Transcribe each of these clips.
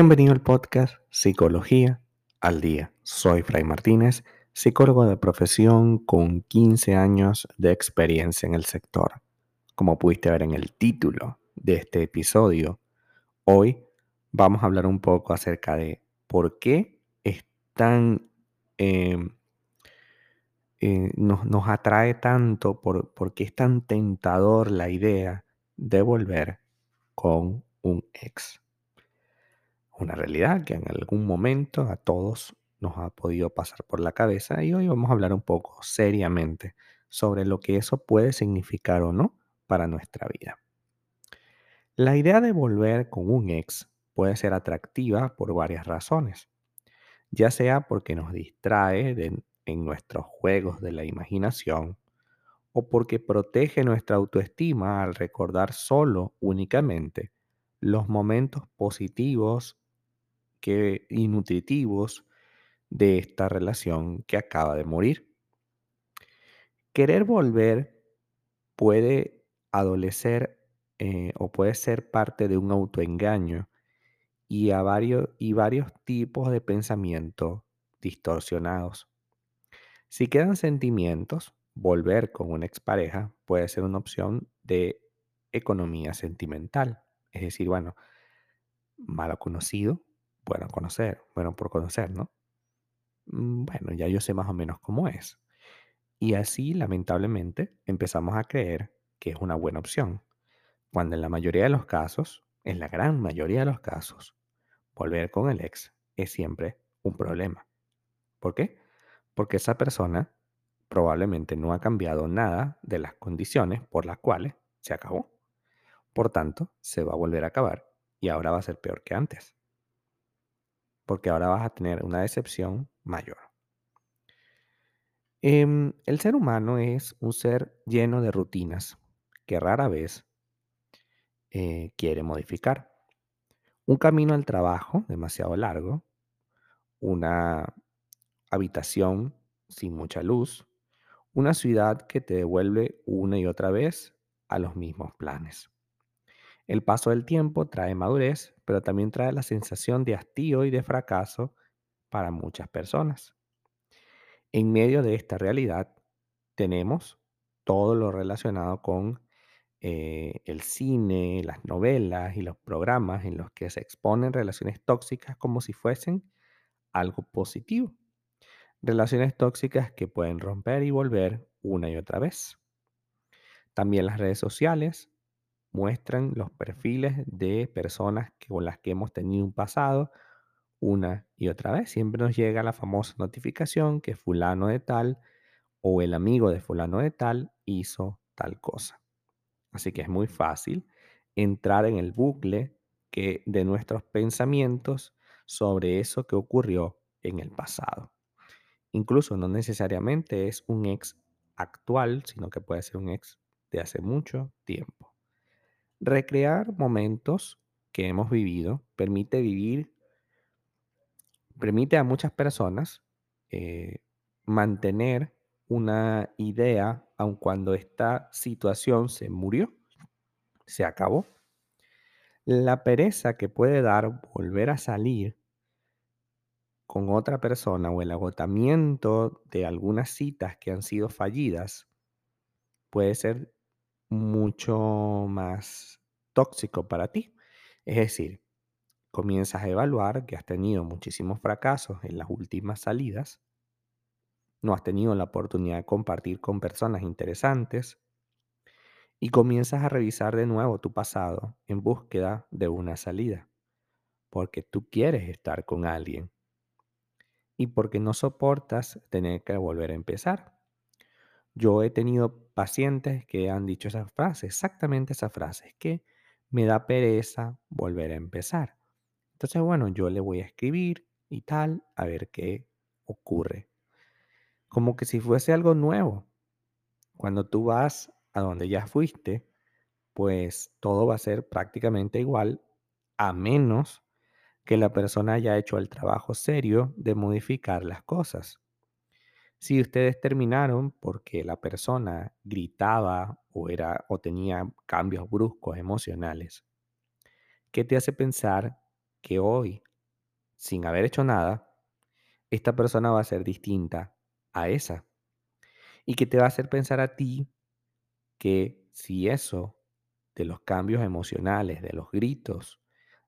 Bienvenido al podcast Psicología al Día. Soy Fray Martínez, psicólogo de profesión con 15 años de experiencia en el sector. Como pudiste ver en el título de este episodio, hoy vamos a hablar un poco acerca de por qué es tan... Em, eh, nos, atrae tanto, por qué es tan tentador la idea de volver con un ex una realidad que en algún momento a todos nos ha podido pasar por la cabeza y hoy vamos a hablar un poco seriamente sobre lo que eso puede significar o no para nuestra vida. La idea de volver con un ex puede ser atractiva por varias razones, ya sea porque nos distrae en nuestros juegos de la imaginación o porque protege nuestra autoestima al recordar solo únicamente los momentos positivos y nutritivos de esta relación que acaba de morir. Querer volver puede adolecer eh, o puede ser parte de un autoengaño y, a varios, y varios tipos de pensamiento distorsionados. Si quedan sentimientos, volver con una expareja puede ser una opción de economía sentimental. Es decir, bueno, malo conocido, bueno conocer, bueno por conocer, ¿no? Mm, bueno, ya yo sé más o menos cómo es. Y así, lamentablemente, empezamos a creer que es una buena opción, cuando en la mayoría de los casos, en la gran mayoría de los casos, volver con el ex es siempre un problema. ¿Por qué? Porque esa persona probablemente no ha cambiado nada de las condiciones por las cuales se acabó. Por tanto, se va a volver a acabar y ahora va a ser peor que antes porque ahora vas a tener una decepción mayor. Em, el ser humano es un ser lleno de rutinas que rara vez eh, quiere modificar. Un camino al trabajo demasiado largo, una habitación sin mucha luz, una ciudad que te devuelve una y otra vez a los mismos planes. El paso del tiempo trae madurez, pero también trae la sensación de hastío y de fracaso para muchas personas. En medio de esta realidad tenemos todo lo relacionado con eh, el cine, las novelas y los programas en los que se exponen relaciones tóxicas como si fuesen algo positivo. Relaciones tóxicas que pueden romper y volver una y otra vez. También las redes sociales muestran los perfiles de personas con las que hemos tenido un pasado una y otra vez. Siempre nos llega la famosa notificación que fulano de tal o el amigo de fulano de tal hizo tal cosa. Así que es muy fácil entrar en el bucle que, de nuestros pensamientos sobre eso que ocurrió en el pasado. Incluso no necesariamente es un ex actual, sino que puede ser un ex de hace mucho tiempo. Recrear momentos que hemos vivido permite vivir, permite a muchas personas eh, mantener una idea aun cuando esta situación se murió, se acabó. La pereza que puede dar volver a salir con otra persona o el agotamiento de algunas citas que han sido fallidas puede ser mucho más tóxico para ti. Es decir, comienzas a evaluar que has tenido muchísimos fracasos en las últimas salidas, no has tenido la oportunidad de compartir con personas interesantes y comienzas a revisar de nuevo tu pasado en búsqueda de una salida, porque tú quieres estar con alguien y porque no soportas tener que volver a empezar. Yo he tenido pacientes que han dicho esa frase, exactamente esa frase, es que me da pereza volver a empezar. Entonces, bueno, yo le voy a escribir y tal, a ver qué ocurre. Como que si fuese algo nuevo. Cuando tú vas a donde ya fuiste, pues todo va a ser prácticamente igual, a menos que la persona haya hecho el trabajo serio de modificar las cosas. Si ustedes terminaron porque la persona gritaba o, era, o tenía cambios bruscos emocionales, ¿qué te hace pensar que hoy, sin haber hecho nada, esta persona va a ser distinta a esa. Y que te va a hacer pensar a ti que si eso de los cambios emocionales, de los gritos,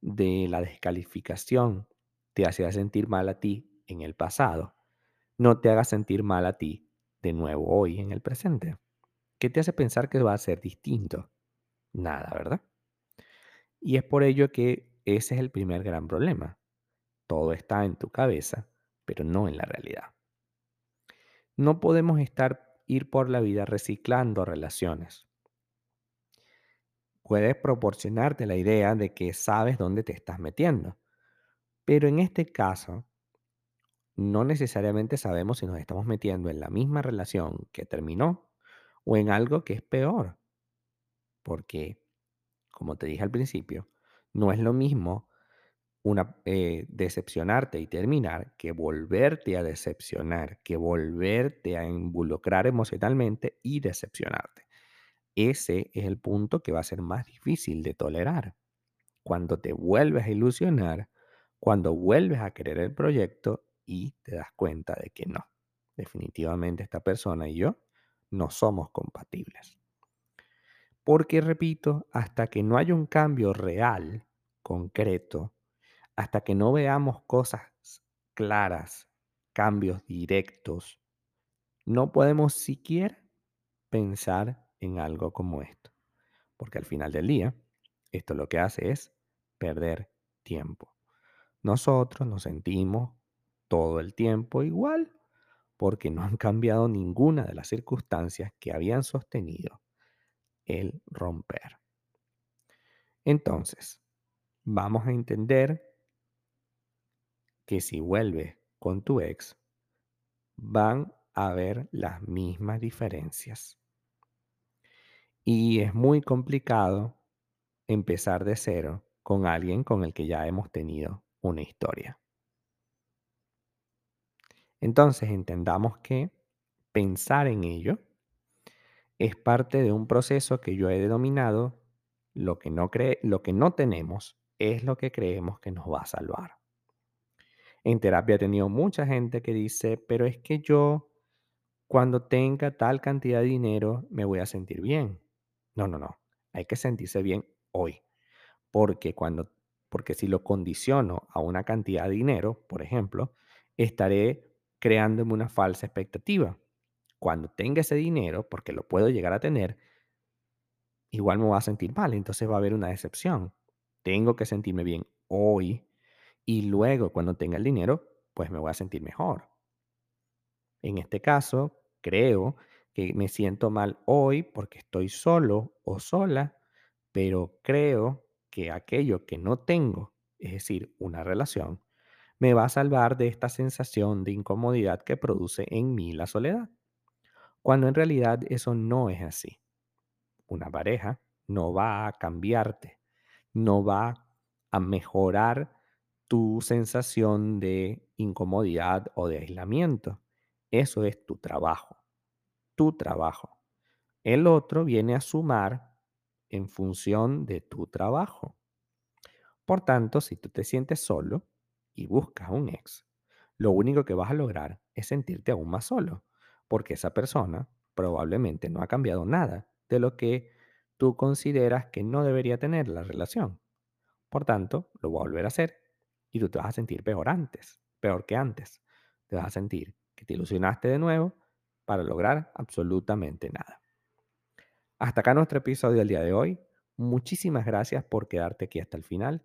de la descalificación, te hacía sentir mal a ti en el pasado, no te haga sentir mal a ti de nuevo hoy en el presente. ¿Qué te hace pensar que va a ser distinto? Nada, ¿verdad? Y es por ello que ese es el primer gran problema. Todo está en tu cabeza, pero no en la realidad. No podemos estar ir por la vida reciclando relaciones. Puedes proporcionarte la idea de que sabes dónde te estás metiendo, pero en este caso no necesariamente sabemos si nos estamos metiendo en la misma relación que terminó o en algo que es peor, porque, como te dije al principio, no es lo mismo una, eh, decepcionarte y terminar que volverte a decepcionar, que volverte a involucrar emocionalmente y decepcionarte. Ese es el punto que va a ser más difícil de tolerar. Cuando te vuelves a ilusionar, cuando vuelves a querer el proyecto y te das cuenta de que no, definitivamente esta persona y yo no somos compatibles. Porque, repito, hasta que no haya un cambio real, concreto, hasta que no veamos cosas claras, cambios directos, no podemos siquiera pensar en algo como esto. Porque al final del día, esto lo que hace es perder tiempo. Nosotros nos sentimos todo el tiempo igual porque no han cambiado ninguna de las circunstancias que habían sostenido el romper. Entonces, vamos a entender que si vuelves con tu ex, van a haber las mismas diferencias. Y es muy complicado empezar de cero con alguien con el que ya hemos tenido una historia. Entonces entendamos que pensar en ello es parte de un proceso que yo he denominado lo que no, lo que no tenemos es lo que creemos que nos va a salvar. En terapia he tenido mucha gente que dice, pero es que yo cuando tenga tal cantidad de dinero me voy a sentir bien. No, no, no. Hay que sentirse bien hoy. Porque cuando porque si lo condiciono a una cantidad de dinero, por ejemplo, estaré creándome una falsa expectativa. Cuando tenga ese dinero, porque lo puedo llegar a tener, igual me voy a sentir mal, entonces va a haber una decepción. Tengo que sentirme bien hoy y luego cuando tenga el dinero, pues me voy a sentir mejor. En este caso, creo que me siento mal hoy porque estoy solo o sola, pero creo que aquello que no tengo, es decir, una relación, me va a salvar de esta sensación de incomodidad que produce en mí la soledad. Cuando en realidad eso no es así. Una pareja no va a cambiarte, no va a mejorar tu sensación de incomodidad o de aislamiento. Eso es tu trabajo, tu trabajo. El otro viene a sumar en función de tu trabajo. Por tanto, si tú te sientes solo y buscas un ex, lo único que vas a lograr es sentirte aún más solo, porque esa persona probablemente no ha cambiado nada de lo que tú consideras que no debería tener la relación. Por tanto, lo va a volver a hacer y tú te vas a sentir peor antes, peor que antes. Te vas a sentir que te ilusionaste de nuevo para lograr absolutamente nada. Hasta acá nuestro episodio del día de hoy. Muchísimas gracias por quedarte aquí hasta el final.